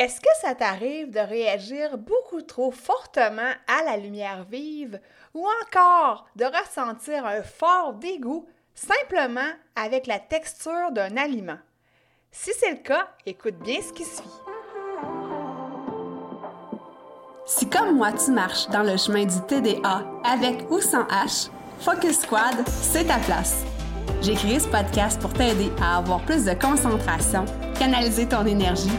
Est-ce que ça t'arrive de réagir beaucoup trop fortement à la lumière vive ou encore de ressentir un fort dégoût simplement avec la texture d'un aliment? Si c'est le cas, écoute bien ce qui suit. Si comme moi tu marches dans le chemin du TDA avec ou sans H, Focus Squad, c'est ta place. J'ai créé ce podcast pour t'aider à avoir plus de concentration, canaliser ton énergie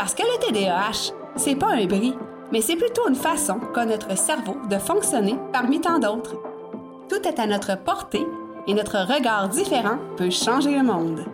Parce que le TDAH, c'est pas un bris, mais c'est plutôt une façon qu'a notre cerveau de fonctionner parmi tant d'autres. Tout est à notre portée et notre regard différent peut changer le monde.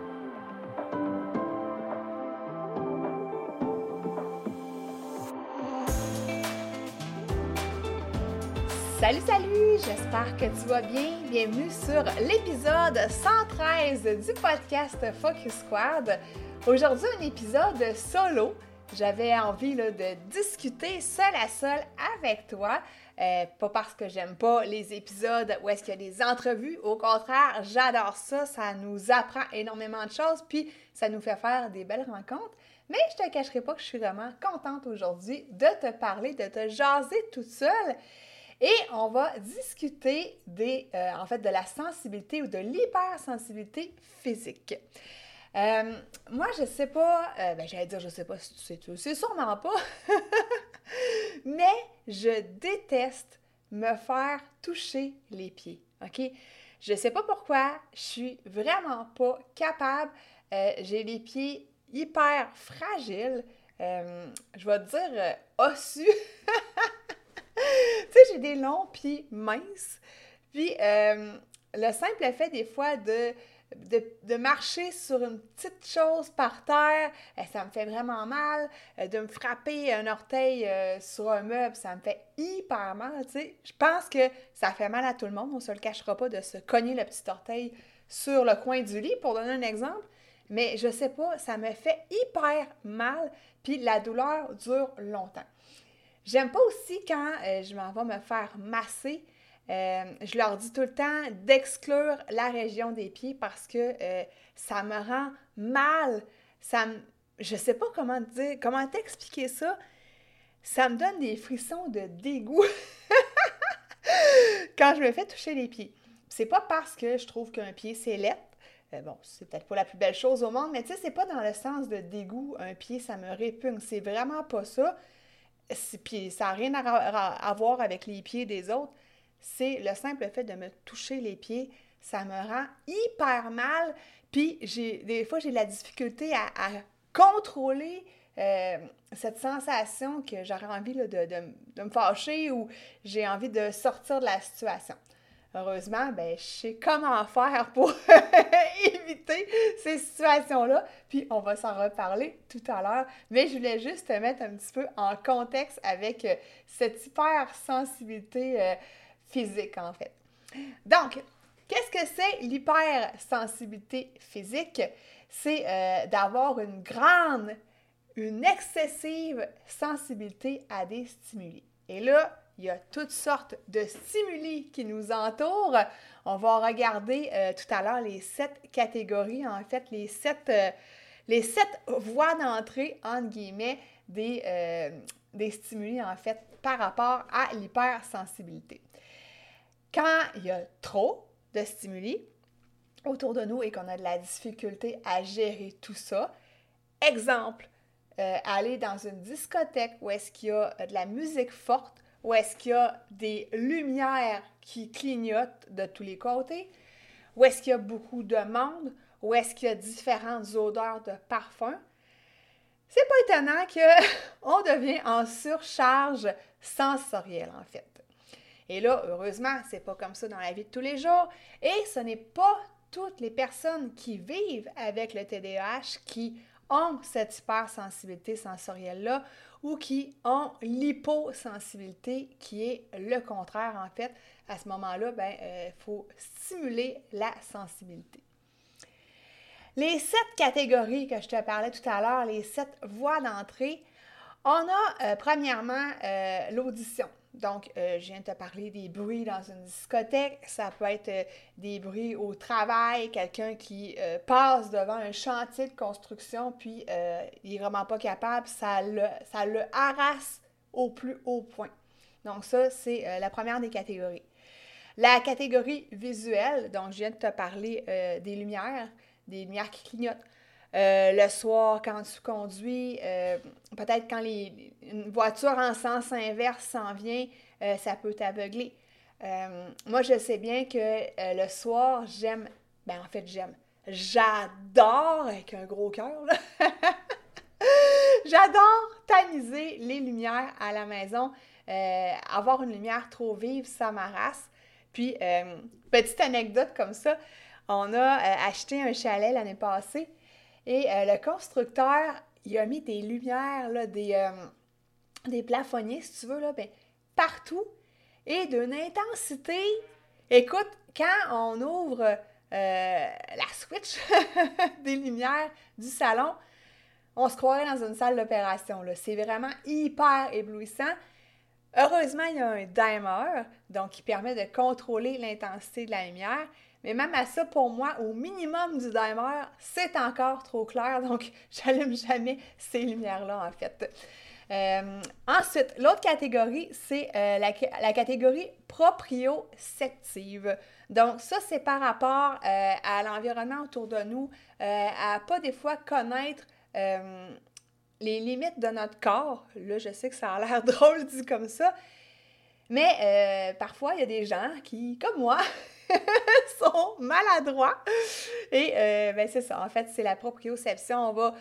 Salut, salut! J'espère que tu vas bien. Bienvenue sur l'épisode 113 du podcast Focus Squad. Aujourd'hui, un épisode solo. J'avais envie de discuter seul à seul avec toi. Euh, pas parce que j'aime pas les épisodes où est-ce qu'il y a des entrevues. Au contraire, j'adore ça. Ça nous apprend énormément de choses, puis ça nous fait faire des belles rencontres. Mais je te cacherai pas que je suis vraiment contente aujourd'hui de te parler, de te jaser toute seule. Et on va discuter des, euh, en fait, de la sensibilité ou de l'hypersensibilité physique. Euh, moi, je sais pas, euh, ben, j'allais dire, je sais pas si tu sais, tu sais sûrement pas, mais je déteste me faire toucher les pieds, OK? Je sais pas pourquoi, je suis vraiment pas capable. Euh, j'ai les pieds hyper fragiles. je vais te dire ossus. tu sais, j'ai des longs pieds minces. Puis, le simple fait des fois de de, marcher sur une petite chose par terre, eh, ça me fait vraiment mal. Euh, de me frapper un orteil euh, sur un meuble, ça me fait hyper mal. Je pense que ça fait mal à tout le monde, on se le cachera pas de se cogner le petit orteil sur le coin du lit, pour donner un exemple. Mais je sais pas, ça me fait hyper mal, puis la douleur dure longtemps. J'aime pas aussi quand euh, je m'en vais me faire masser euh, je leur dis tout le temps d'exclure la région des pieds parce que euh, ça me rend mal. Ça me... Je sais pas comment dire, comment t'expliquer ça. Ça me donne des frissons de dégoût quand je me fais toucher les pieds. C'est pas parce que je trouve qu'un pied c'est laid. Euh, bon, c'est peut-être pas la plus belle chose au monde, mais tu sais, c'est pas dans le sens de dégoût, un pied, ça me répugne. C'est vraiment pas ça. Puis ça n'a rien à voir avec les pieds des autres c'est le simple fait de me toucher les pieds, ça me rend hyper mal. Puis j'ai des fois j'ai la difficulté à, contrôler euh, cette sensation que j'aurais envie de, me fâcher ou j'ai envie de sortir de la situation. Heureusement, ben, je sais comment faire pour éviter ces situations-là. Puis on va s'en reparler tout à l'heure. Mais je voulais juste te mettre un petit peu en contexte avec euh, cette hypersensibilité euh, physique, en fait. Donc, qu'est-ce que c'est l'hypersensibilité physique? C'est euh, d'avoir une grande, une excessive sensibilité à des stimuli. Et là, il y a toutes sortes de stimuli qui nous entourent. On va regarder euh, tout à l'heure les sept catégories, en fait, les sept, euh, les sept voies d'entrée, entre guillemets, des, des stimuli, en fait, par rapport à l'hypersensibilité. Quand il y a trop de stimuli autour de nous et qu'on a de la difficulté à gérer tout ça, exemple, euh, aller dans une discothèque où est-ce qu'il y a de la musique forte, où est-ce qu'il y a des lumières qui clignotent de tous les côtés, où est-ce qu'il y a beaucoup de monde, où est-ce qu'il y a différentes odeurs de parfum, c'est pas étonnant qu'on devient en surcharge sensorielle en fait. Et là, heureusement, c'est pas comme ça dans la vie de tous les jours. Et ce n'est pas toutes les personnes qui vivent avec le TDAH qui ont cette hypersensibilité sensorielle-là ou qui ont l'hyposensibilité, qui est le contraire en fait. À ce moment-là, il ben, euh, faut stimuler la sensibilité. Les sept catégories que je te parlais tout à l'heure, les sept voies d'entrée, on a euh, premièrement euh, l'audition. Donc, euh, je viens de te parler des bruits dans une discothèque. Ça peut être des bruits au travail, quelqu'un qui passe devant un chantier de construction, puis il n'est vraiment pas capable, ça le, ça le harasse au plus haut point. Donc, ça, c'est la première des catégories. La catégorie visuelle, donc je viens de te parler des lumières des lumières qui clignotent. Euh, le soir, quand tu conduis, euh, peut-être quand les, une voiture en sens inverse s'en vient, euh, ça peut t'aveugler. moi, je sais bien que le soir, j'aime, ben en fait, j'aime, j'adore, avec un gros cœur, j'adore tamiser les lumières à la maison. avoir une lumière trop vive, ça m'arrasse. Puis, petite anecdote comme ça, on a acheté un chalet l'année passée et euh, le constructeur, il a mis des lumières, des, euh, des plafonniers, si tu veux, là, ben, partout et d'une intensité. Écoute, quand on ouvre la switch des lumières du salon, on se croirait dans une salle d'opération. C'est vraiment hyper éblouissant. Heureusement, il y a un dimmer, donc qui permet de contrôler l'intensité de la lumière. Mais même à ça, pour moi, au minimum du dimer, c'est encore trop clair, donc j'allume jamais ces lumières-là, en fait. Euh, ensuite, l'autre catégorie, c'est euh, la, catégorie proprioceptive. Donc, ça, c'est par rapport euh, à l'environnement autour de nous, à pas des fois connaître les limites de notre corps. Là, je sais que ça a l'air drôle dit comme ça, mais parfois, il y a des gens qui, comme moi, sont maladroits. Et euh, ben, c'est ça, en fait, c'est la proprioception. On va,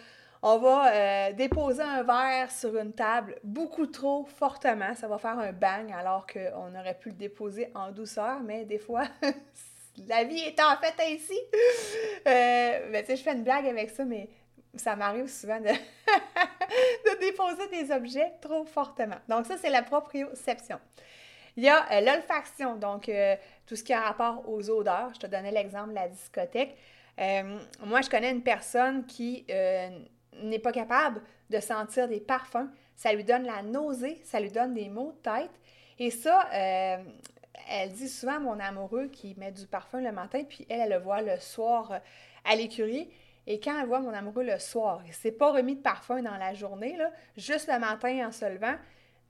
on va euh, déposer un verre sur une table beaucoup trop fortement. Ça va faire un bang alors qu'on aurait pu le déposer en douceur, mais des fois, la vie est en fait ainsi. Euh, ben, tu sais, je fais une blague avec ça, mais ça m'arrive souvent de, de déposer des objets trop fortement. Donc ça, c'est la proprioception. Il y a euh, l'olfaction, donc tout ce qui a rapport aux odeurs. Je te donnais l'exemple de la discothèque. Euh, moi, je connais une personne qui n'est pas capable de sentir des parfums. Ça lui donne la nausée, ça lui donne des maux de tête. Et ça, elle dit souvent à mon amoureux qui met du parfum le matin, puis elle, elle le voit le soir à l'écurie. Et quand elle voit mon amoureux le soir, il ne s'est pas remis de parfum dans la journée, là, juste le matin en se levant,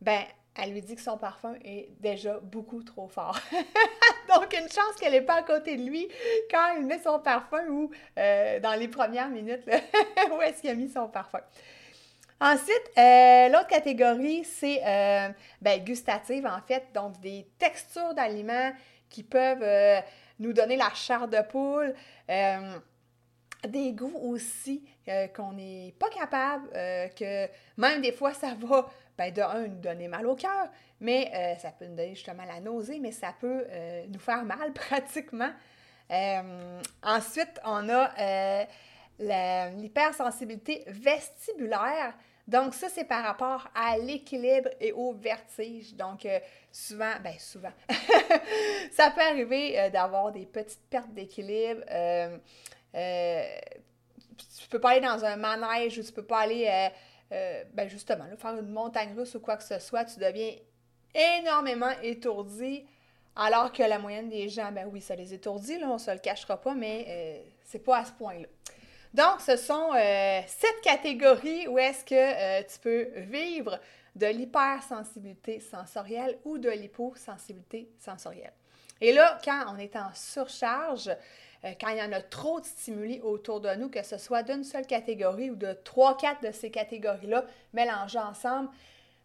ben elle lui dit que son parfum est déjà beaucoup trop fort. Donc, une chance qu'elle n'est pas à côté de lui quand il met son parfum ou euh, dans les premières minutes, où est-ce qu'il a mis son parfum. Ensuite, euh, l'autre catégorie, c'est euh, ben, gustative, en fait, donc des textures d'aliments qui peuvent nous donner la chair de poule, des goûts aussi qu'on n'est pas capable, que même des fois, ça va ben, de un, nous donner mal au cœur, mais euh, ça peut nous donner justement la nausée, mais ça peut euh, nous faire mal pratiquement. Euh, ensuite, on a l'hypersensibilité vestibulaire. Donc, ça, c'est par rapport à l'équilibre et au vertige. Donc, souvent, ben souvent, ça peut arriver d'avoir des petites pertes d'équilibre. tu peux pas aller dans un manège ou tu peux pas aller euh, ben justement, faire une montagne russe ou quoi que ce soit, tu deviens énormément étourdi, alors que la moyenne des gens, ben oui, ça les étourdit, là, on se le cachera pas, mais euh, c'est pas à ce point-là. Donc, ce sont euh, sept catégories où est-ce que tu peux vivre de l'hypersensibilité sensorielle ou de l'hyposensibilité sensorielle. Et là, quand on est en surcharge, euh, quand il y en a trop de stimuli autour de nous, que ce soit d'une seule catégorie ou de trois, quatre de ces catégories-là mélangées ensemble,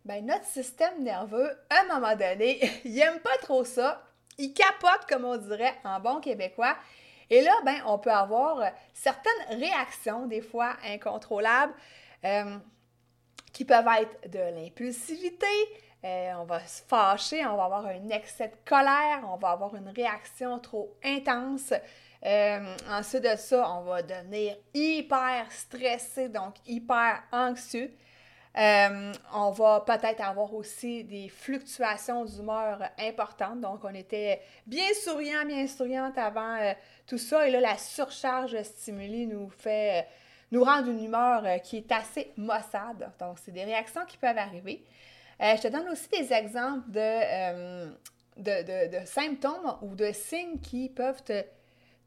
ben notre système nerveux, à un moment donné, il n'aime pas trop ça. Il capote, comme on dirait en bon québécois. Et là, ben, on peut avoir certaines réactions, des fois incontrôlables, euh, qui peuvent être de l'impulsivité, euh, on va se fâcher, on va avoir un excès de colère, on va avoir une réaction trop intense, ensuite de ça, on va devenir hyper stressé, donc hyper anxieux. Euh, on va peut-être avoir aussi des fluctuations d'humeur importantes. Donc, on était bien souriant, bien souriante avant euh, tout ça. Et là, la surcharge de stimuli nous fait, euh, nous rend une humeur qui est assez maussade. Donc, c'est des réactions qui peuvent arriver. je te donne aussi des exemples de, de symptômes ou de signes qui peuvent te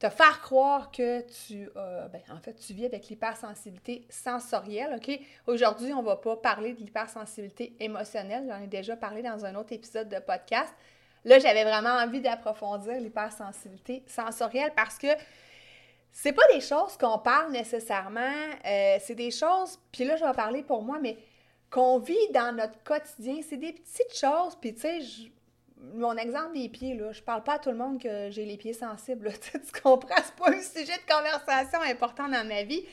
te faire croire que tu, euh, ben, en fait, tu vis avec l'hypersensibilité sensorielle, OK? Aujourd'hui, on ne va pas parler de l'hypersensibilité émotionnelle. J'en ai déjà parlé dans un autre épisode de podcast. Là, j'avais vraiment envie d'approfondir l'hypersensibilité sensorielle parce que c'est pas des choses qu'on parle nécessairement. Euh, c'est des choses, puis là, je vais parler pour moi, mais qu'on vit dans notre quotidien. C'est des petites choses, puis tu sais, mon exemple des pieds, là, je parle pas à tout le monde que j'ai les pieds sensibles. tu comprends? C'est pas un sujet de conversation important dans ma vie.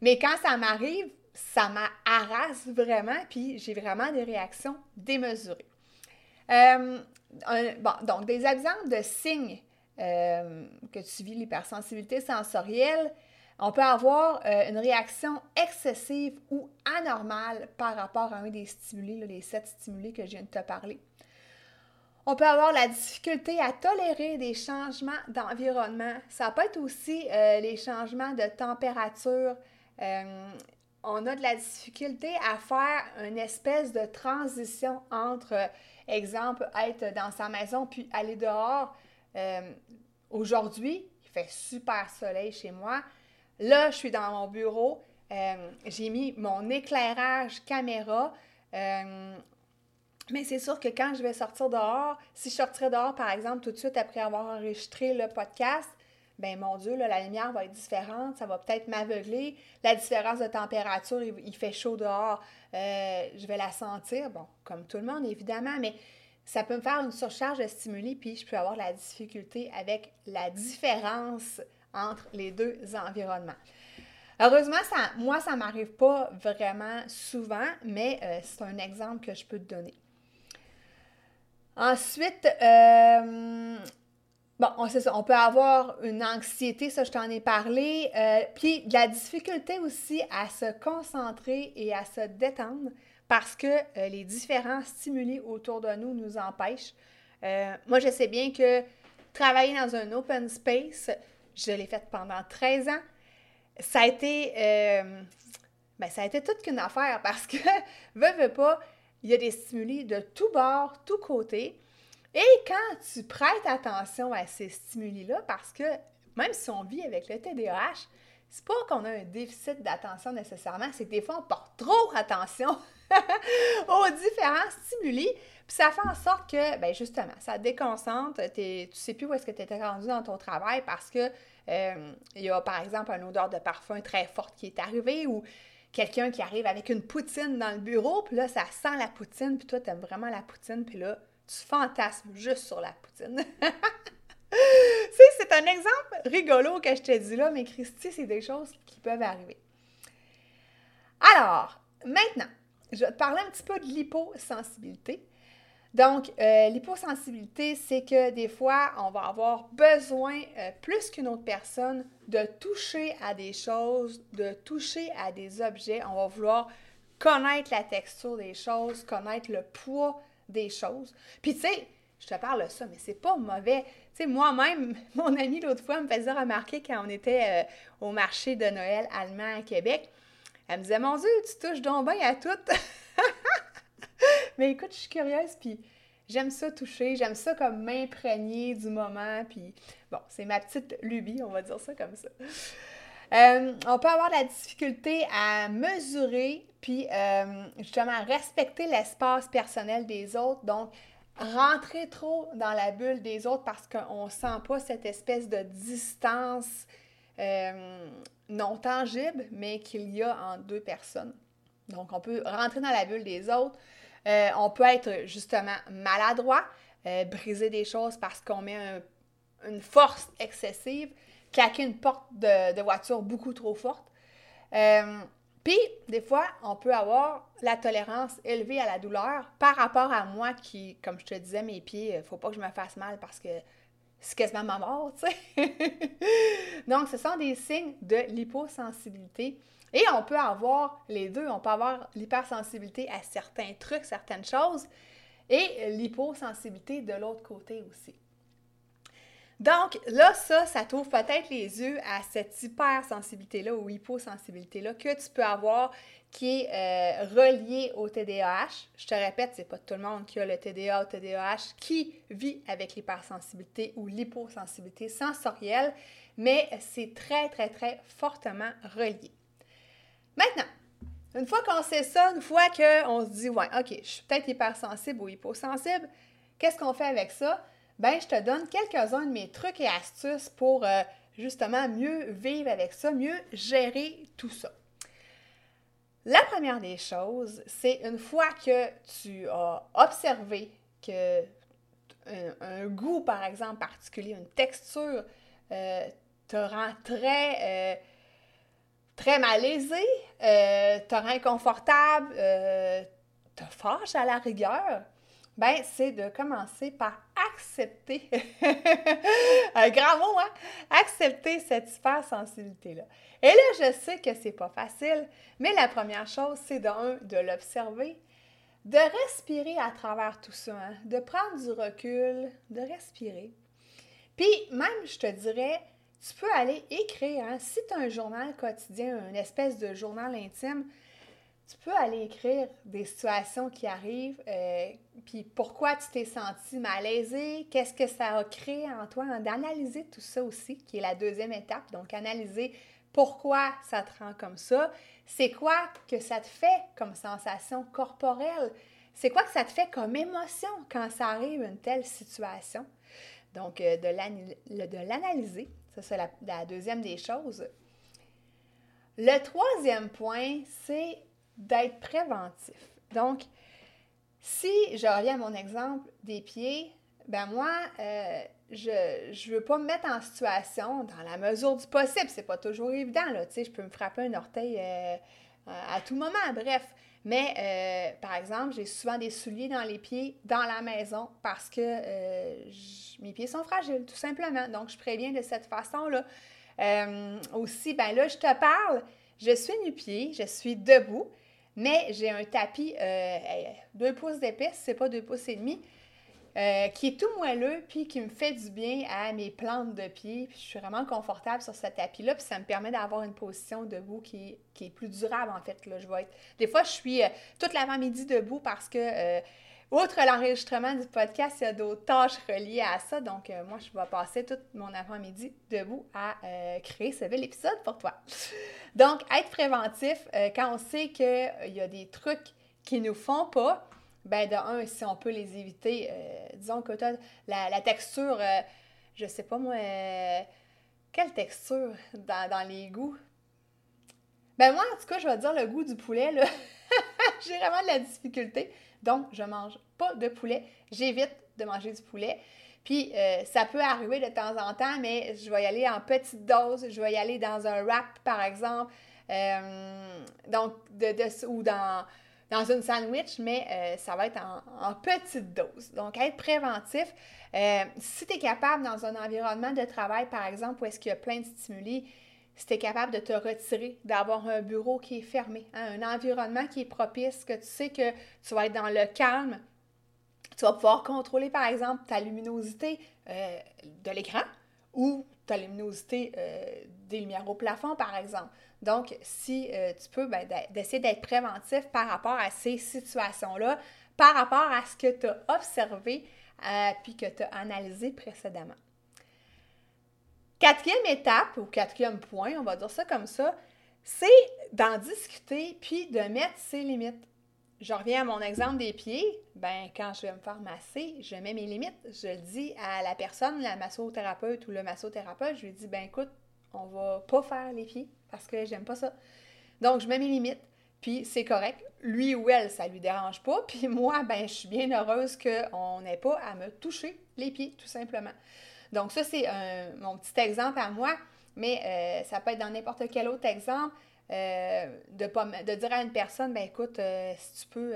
Mais quand ça m'arrive, ça m'arrasse vraiment, puis j'ai vraiment des réactions démesurées. Euh, bon, donc, des exemples de signes euh, que tu vis l'hypersensibilité sensorielle, on peut avoir euh, une réaction excessive ou anormale par rapport à un des stimuli, les sept stimuli que je viens de te parler. On peut avoir la difficulté à tolérer des changements d'environnement. Ça peut être aussi euh, les changements de température. Euh, on a de la difficulté à faire une espèce de transition entre, exemple, être dans sa maison puis aller dehors. Euh, aujourd'hui, il fait super soleil chez moi. Là, je suis dans mon bureau. J'ai mis mon éclairage caméra. Mais c'est sûr que quand je vais sortir dehors, si je sortirais dehors, par exemple, tout de suite après avoir enregistré le podcast, ben mon Dieu, la lumière va être différente, ça va peut-être m'aveugler. La différence de température, il, fait chaud dehors, euh, je vais la sentir, bon, comme tout le monde évidemment, mais ça peut me faire une surcharge de stimuli, puis je peux avoir la difficulté avec la différence entre les deux environnements. Heureusement, ça, moi, ça ne m'arrive pas vraiment souvent, mais euh, c'est un exemple que je peux te donner. Ensuite, euh, bon, on, ça, on peut avoir une anxiété, ça je t'en ai parlé, euh, puis de la difficulté aussi à se concentrer et à se détendre parce que euh, les différents stimuli autour de nous nous empêchent. moi, je sais bien que travailler dans un open space, je l'ai fait pendant 13 ans. Ça a été, ben, ça a été toute qu'une affaire parce que, veux, veux pas, il y a des stimuli de tous bords, tous côtés. Et quand tu prêtes attention à ces stimuli-là, parce que même si on vit avec le TDAH, c'est pas qu'on a un déficit d'attention nécessairement, c'est que des fois on porte trop attention aux différents stimuli, puis ça fait en sorte que, ben justement, ça déconcentre, tu sais plus où est-ce que tu étais rendu dans ton travail parce que euh, il y a par exemple une odeur de parfum très forte qui est arrivée ou quelqu'un qui arrive avec une poutine dans le bureau, puis là, ça sent la poutine, puis toi, tu aimes vraiment la poutine, puis là, tu fantasmes juste sur la poutine. c'est un exemple rigolo que je te dis là, mais Christy, c'est des choses qui peuvent arriver. Alors, maintenant, je vais te parler un petit peu de l'hyposensibilité. Donc, euh, l'hyposensibilité, c'est que des fois, on va avoir besoin, euh, plus qu'une autre personne, de toucher à des choses, de toucher à des objets. On va vouloir connaître la texture des choses, connaître le poids des choses. Puis, tu sais, je te parle de ça, mais c'est pas mauvais. Tu sais, moi-même, mon ami l'autre fois me faisait remarquer quand on était euh, au marché de Noël allemand à Québec. Elle me disait, mon Dieu, tu touches donc bien à tout. Mais écoute, je suis curieuse, puis j'aime ça toucher, j'aime ça comme m'imprégner du moment, puis bon, c'est ma petite lubie, on va dire ça comme ça. Euh, on peut avoir la difficulté à mesurer, puis euh, justement respecter l'espace personnel des autres, donc rentrer trop dans la bulle des autres parce qu'on ne sent pas cette espèce de distance euh, non tangible, mais qu'il y a entre deux personnes. Donc, on peut rentrer dans la bulle des autres, euh, on peut être justement maladroit, euh, briser des choses parce qu'on met une force excessive, claquer une porte de, voiture beaucoup trop forte. Euh, puis, des fois, on peut avoir la tolérance élevée à la douleur par rapport à moi qui, comme je te disais, mes pieds, il ne faut pas que je me fasse mal parce que c'est quasiment ma mort, tu sais. Donc, ce sont des signes de l'hyposensibilité. Et on peut avoir les deux. On peut avoir l'hypersensibilité à certains trucs, certaines choses, et l'hyposensibilité de l'autre côté aussi. Donc, là, ça, ça t'ouvre peut-être les yeux à cette hypersensibilité-là ou hyposensibilité-là que tu peux avoir qui est euh, reliée au TDAH. Je te répète, c'est pas tout le monde qui a le TDA ou TDAH qui vit avec l'hypersensibilité ou l'hyposensibilité sensorielle, mais c'est très, très, très fortement relié. Maintenant, une fois qu'on sait ça, une fois qu'on se dit, ouais, OK, je suis peut-être hypersensible ou hyposensible, qu'est-ce qu'on fait avec ça? Ben, je te donne quelques-uns de mes trucs et astuces pour euh, justement mieux vivre avec ça, mieux gérer tout ça. La première des choses, c'est une fois que tu as observé que un, goût, par exemple, particulier, une texture, euh, te rend très, euh, très malaisé, rend inconfortable, te fâche à la rigueur, ben, c'est de commencer par accepter, un grand mot, hein? Accepter cette hypersensibilité-là. Et là, je sais que c'est pas facile, mais la première chose, c'est d'un, de l'observer, de respirer à travers tout ça, hein? de prendre du recul, de respirer. Puis, même, je te dirais, tu peux aller écrire, hein? si tu as un journal quotidien, une espèce de journal intime, tu peux aller écrire des situations qui arrivent, euh, puis pourquoi tu t'es senti malaisé, qu'est-ce que ça a créé en toi, d'analyser tout ça aussi, qui est la deuxième étape. Donc, analyser pourquoi ça te rend comme ça, c'est quoi que ça te fait comme sensation corporelle, c'est quoi que ça te fait comme émotion quand ça arrive une telle situation? Donc, euh, de l'analyser, ça c'est la deuxième des choses. Le troisième point, c'est d'être préventif. Donc, si je reviens à mon exemple des pieds, ben moi, euh, je ne veux pas me mettre en situation dans la mesure du possible. C'est pas toujours évident, là. Tu sais, je peux me frapper un orteil euh, à tout moment, bref. Mais, euh, par exemple, j'ai souvent des souliers dans les pieds dans la maison parce que mes pieds sont fragiles, tout simplement. Donc, je préviens de cette façon-là. aussi, ben là, je te parle, je suis nu-pied, je suis debout. Mais j'ai un tapis euh, 2 pouces d'épaisse, c'est pas 2 pouces et demi, euh, qui est tout moelleux, puis qui me fait du bien à mes plantes de pied. Puis je suis vraiment confortable sur ce tapis-là, puis ça me permet d'avoir une position debout qui, qui, est plus durable, en fait. Là, je vais. Des fois, je suis euh, toute l'avant-midi debout parce que euh, Outre l'enregistrement du podcast, il y a d'autres tâches reliées à ça. Donc, moi, je vais passer tout mon avant-midi debout à créer ce bel épisode pour toi. Donc, être préventif, quand on sait qu'il y a des trucs qui nous font pas, ben de un, si on peut les éviter, disons que la, la texture, je sais pas moi, quelle texture dans, dans les goûts? Ben moi, en tout cas, je vais dire le goût du poulet, là. J'ai vraiment de la difficulté. Donc, je mange pas de poulet. J'évite de manger du poulet. Puis, euh, ça peut arriver de temps en temps, mais je vais y aller en petite dose. Je vais y aller dans un wrap, par exemple. Euh, donc, de, ou dans, dans une sandwich, mais euh, ça va être en, petite dose. Donc, être préventif. si tu es capable dans un environnement de travail, par exemple, où est-ce qu'il y a plein de stimuli, si tu es capable de te retirer, d'avoir un bureau qui est fermé, hein, un environnement qui est propice, que tu sais que tu vas être dans le calme, tu vas pouvoir contrôler, par exemple, ta luminosité euh, de l'écran ou ta luminosité euh, des lumières au plafond, par exemple. Donc, si euh, tu peux, ben, d'essayer d'être préventif par rapport à ces situations-là, par rapport à ce que tu as observé puis que tu as analysé précédemment. Quatrième étape, ou quatrième point, on va dire ça comme ça, c'est d'en discuter puis de mettre ses limites. Je reviens à mon exemple des pieds. Ben, quand je vais me faire masser, je mets mes limites. Je le dis à la personne, la massothérapeute ou le massothérapeute, je lui dis, ben écoute, on va pas faire les pieds parce que j'aime pas ça. Donc, je mets mes limites, puis c'est correct. Lui ou elle, ça lui dérange pas. Puis moi, ben, je suis bien heureuse qu'on n'ait pas à me toucher les pieds, tout simplement. Donc, ça, c'est mon petit exemple à moi, mais euh, ça peut être dans n'importe quel autre exemple. Euh, de, pas, dire à une personne, ben écoute, euh, si tu peux,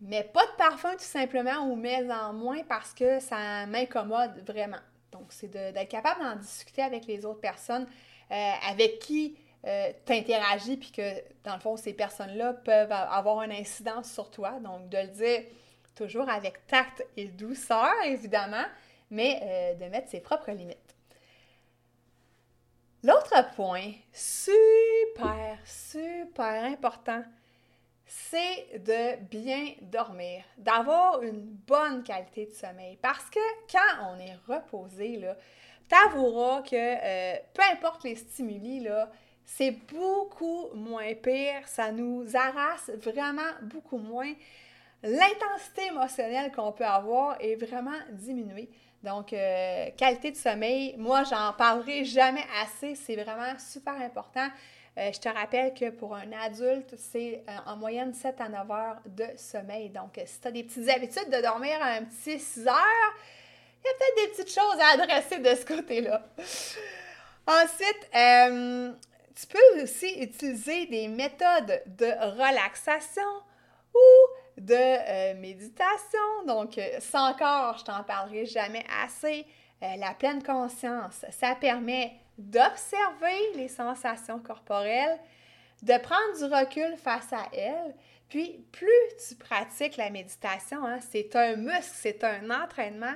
mets pas de parfum tout simplement ou mets en moins parce que ça m'incommode vraiment. Donc, c'est d'être capable d'en discuter avec les autres personnes euh, avec qui euh, tu interagis, puis que, dans le fond, ces personnes-là peuvent avoir une incidence sur toi. Donc, de le dire toujours avec tact et douceur, évidemment, mais euh, de mettre ses propres limites. L'autre point, super, super important, c'est de bien dormir, d'avoir une bonne qualité de sommeil. Parce que quand on est reposé, t'avoueras que euh, peu importe les stimuli, c'est beaucoup moins pire. Ça nous harasse vraiment beaucoup moins. L'intensité émotionnelle qu'on peut avoir est vraiment diminuée. Donc, euh, qualité de sommeil, moi, j'en parlerai jamais assez. C'est vraiment super important. Euh, je te rappelle que pour un adulte, c'est euh, en moyenne 7 à 9 heures de sommeil. Donc, si tu as des petites habitudes de dormir un petit 6 heures, il y a peut-être des petites choses à adresser de ce côté-là. Ensuite, tu peux aussi utiliser des méthodes de relaxation ou de méditation. Donc, ça encore, je t'en parlerai jamais assez. la pleine conscience, ça permet d'observer les sensations corporelles, de prendre du recul face à elles. Puis, plus tu pratiques la méditation, hein, c'est un muscle, c'est un entraînement,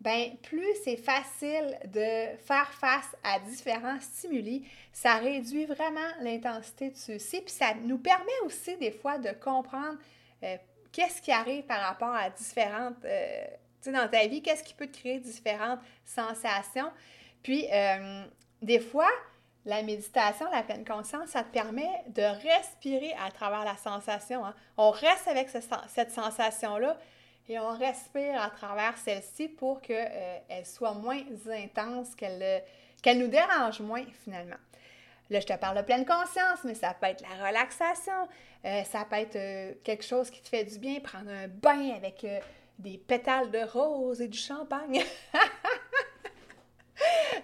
ben plus c'est facile de faire face à différents stimuli. Ça réduit vraiment l'intensité de ceux-ci, puis ça nous permet aussi des fois de comprendre euh, qu'est-ce qui arrive par rapport à différentes, euh, tu sais, dans ta vie, qu'est-ce qui peut te créer différentes sensations. Puis, euh, des fois, la méditation, la pleine conscience, ça te permet de respirer à travers la sensation. Hein. On reste avec cette sensation-là et on respire à travers celle-ci pour qu'elle euh, soit moins intense, qu'elle euh, nous dérange moins finalement. Là, je te parle de pleine conscience, mais ça peut être la relaxation, euh, ça peut être quelque chose qui te fait du bien, prendre un bain avec des pétales de rose et du champagne.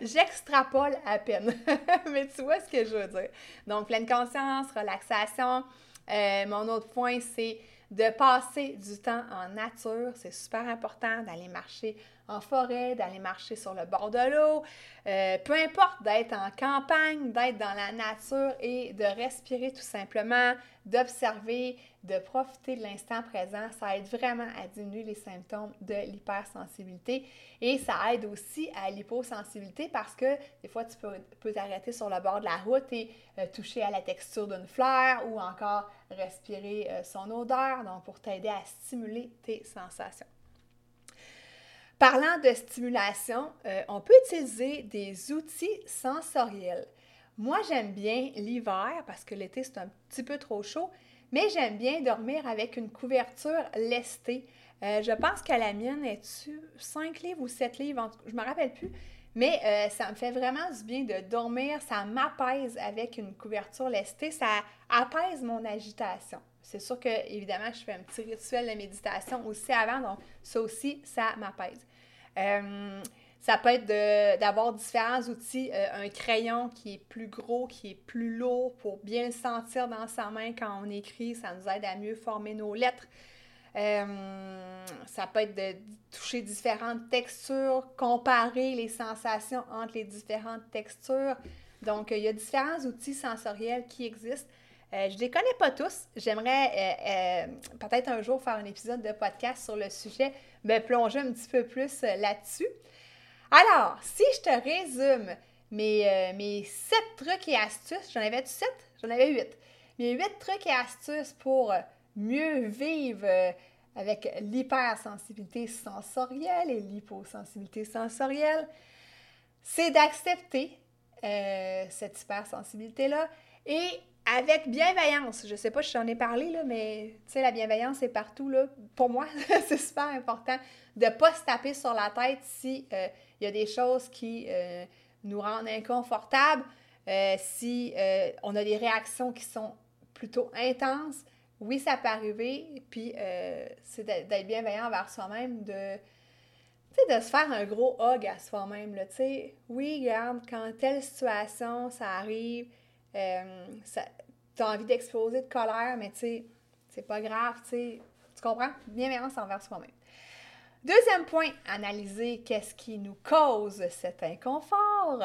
J'extrapole à peine, mais tu vois ce que je veux dire. Donc, pleine conscience, relaxation. Euh, mon autre point, c'est de passer du temps en nature. C'est super important d'aller marcher en forêt, d'aller marcher sur le bord de l'eau. Euh, peu importe d'être en campagne, d'être dans la nature et de respirer tout simplement, d'observer, de profiter de l'instant présent, ça aide vraiment à diminuer les symptômes de l'hypersensibilité et ça aide aussi à l'hyposensibilité parce que des fois tu peux, t'arrêter sur le bord de la route et euh, toucher à la texture d'une fleur ou encore respirer euh, son odeur, donc pour t'aider à stimuler tes sensations. Parlant de stimulation, euh, on peut utiliser des outils sensoriels. Moi, j'aime bien l'hiver parce que l'été, c'est un petit peu trop chaud, mais j'aime bien dormir avec une couverture lestée. Euh, je pense que la mienne est 5 livres ou 7 livres, je ne me rappelle plus. Mais euh, ça me fait vraiment du bien de dormir, ça m'apaise avec une couverture lestée, ça apaise mon agitation. C'est sûr que, évidemment, je fais un petit rituel de méditation aussi avant, donc ça aussi, ça m'apaise. Euh, ça peut être d'avoir différents outils, euh, un crayon qui est plus gros, qui est plus lourd pour bien le sentir dans sa main quand on écrit, ça nous aide à mieux former nos lettres. Euh, ça peut être de toucher différentes textures, comparer les sensations entre les différentes textures. Donc, il y a différents outils sensoriels qui existent. Euh, je ne les connais pas tous. J'aimerais euh, peut-être un jour faire un épisode de podcast sur le sujet, me plonger un petit peu plus là-dessus. Alors, si je te résume mes, mes sept trucs et astuces, j'en avais sept? J'en avais huit. Mes huit trucs et astuces pour mieux vivre avec l'hypersensibilité sensorielle et l'hyposensibilité sensorielle, c'est d'accepter cette hypersensibilité-là et avec bienveillance. Je sais pas si j'en ai parlé, là, mais la bienveillance est partout. Là. Pour moi, c'est super important de ne pas se taper sur la tête si il euh, y a des choses qui euh, nous rendent inconfortables, euh, si on a des réactions qui sont plutôt intenses. Oui, ça peut arriver, puis c'est d'être bienveillant envers soi-même, de, de se faire un gros hug à soi-même. Oui, regarde, quand telle situation, ça arrive, euh, tu as envie d'exploser de colère, mais tu c'est pas grave. Tu comprends? Bienveillance envers soi-même. Deuxième point, analyser qu'est-ce qui nous cause cet inconfort.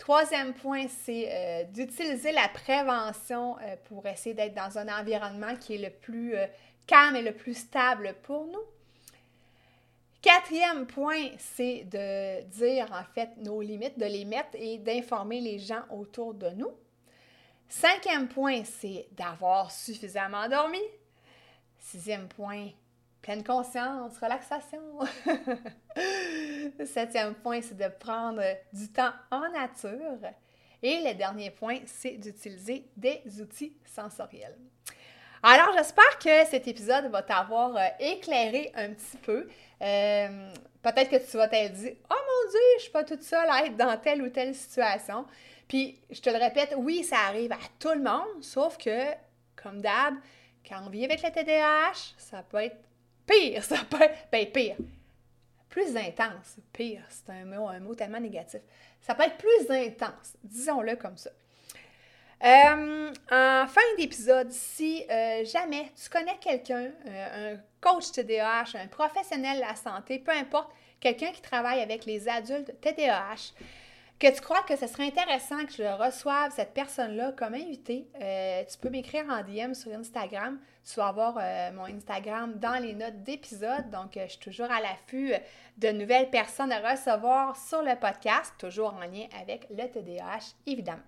Troisième point, c'est euh, d'utiliser la prévention euh, pour essayer d'être dans un environnement qui est le plus euh, calme et le plus stable pour nous. Quatrième point, c'est de dire en fait nos limites, de les mettre et d'informer les gens autour de nous. Cinquième point, c'est d'avoir suffisamment dormi. Sixième point, pleine conscience, relaxation. septième point, c'est de prendre du temps en nature. Et le dernier point, c'est d'utiliser des outils sensoriels. Alors, j'espère que cet épisode va t'avoir euh, éclairé un petit peu. Euh, peut-être que tu vas t'être dit Oh mon Dieu, je suis pas toute seule à être dans telle ou telle situation. Puis, je te le répète, oui, ça arrive à tout le monde, sauf que, comme d'hab, quand on vit avec le TDAH, ça peut être pire, ça peut être, ben pire, plus intense, pire, c'est un mot, un mot tellement négatif. Ça peut être plus intense, disons-le comme ça. Euh, en fin d'épisode, si euh, jamais tu connais quelqu'un, euh, un coach TDAH, un professionnel de la santé, peu importe, quelqu'un qui travaille avec les adultes TDAH, que tu crois que ce serait intéressant que je reçoive cette personne-là comme invité, tu peux m'écrire en DM sur Instagram. Tu vas avoir mon Instagram dans les notes d'épisode. Donc, je suis toujours à l'affût de nouvelles personnes à recevoir sur le podcast, toujours en lien avec le TDAH, évidemment.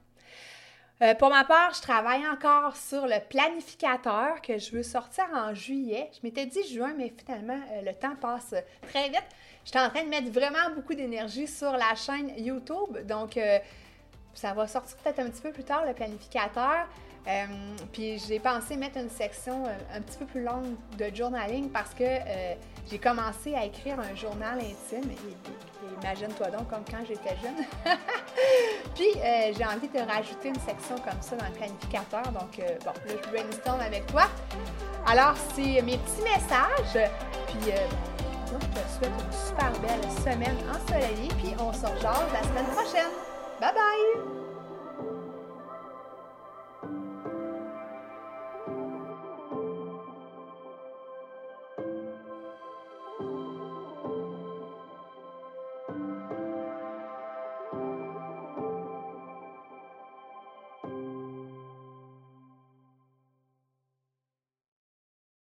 Euh, pour ma part, je travaille encore sur le planificateur que je veux sortir en juillet. Je m'étais dit juin, mais finalement, euh, le temps passe très vite. J'étais en train de mettre vraiment beaucoup d'énergie sur la chaîne YouTube. Donc, euh, ça va sortir peut-être un petit peu plus tard, le planificateur. puis j'ai pensé mettre une section un petit peu plus longue de journaling parce que j'ai commencé à écrire un journal intime. Imagine-toi donc comme quand j'étais jeune. Puis euh, j'ai envie de rajouter une section comme ça dans le planificateur. Donc euh, bon, là je brainstorm avec toi. Alors c'est mes petits messages. Puis euh, moi, je te souhaite une super belle semaine ensoleillée. Puis on se rejoint la semaine prochaine. Bye bye!